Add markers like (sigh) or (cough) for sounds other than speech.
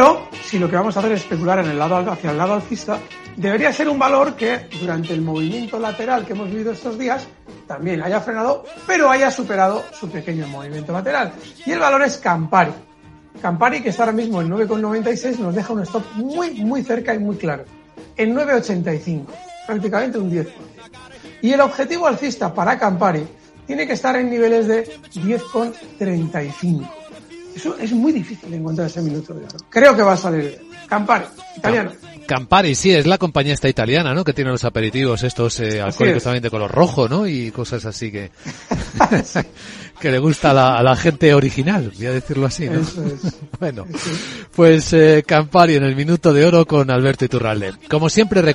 Pero, si lo que vamos a hacer es especular en el lado, hacia el lado alcista, debería ser un valor que durante el movimiento lateral que hemos vivido estos días también haya frenado, pero haya superado su pequeño movimiento lateral. Y el valor es Campari. Campari, que está ahora mismo en 9,96, nos deja un stop muy, muy cerca y muy claro. En 9,85, prácticamente un 10%. Y el objetivo alcista para Campari tiene que estar en niveles de 10,35. Eso es muy difícil encontrar ese minuto de oro. Creo que va a salir Campari, italiano. Campari, sí, es la compañía esta italiana, ¿no? Que tiene los aperitivos estos eh, alcohólicos también de color rojo, ¿no? Y cosas así que (laughs) que le gusta a la, a la, gente original, voy a decirlo así, ¿no? Eso es. (laughs) bueno, pues eh, Campari en el minuto de oro con Alberto Iturralde. Como siempre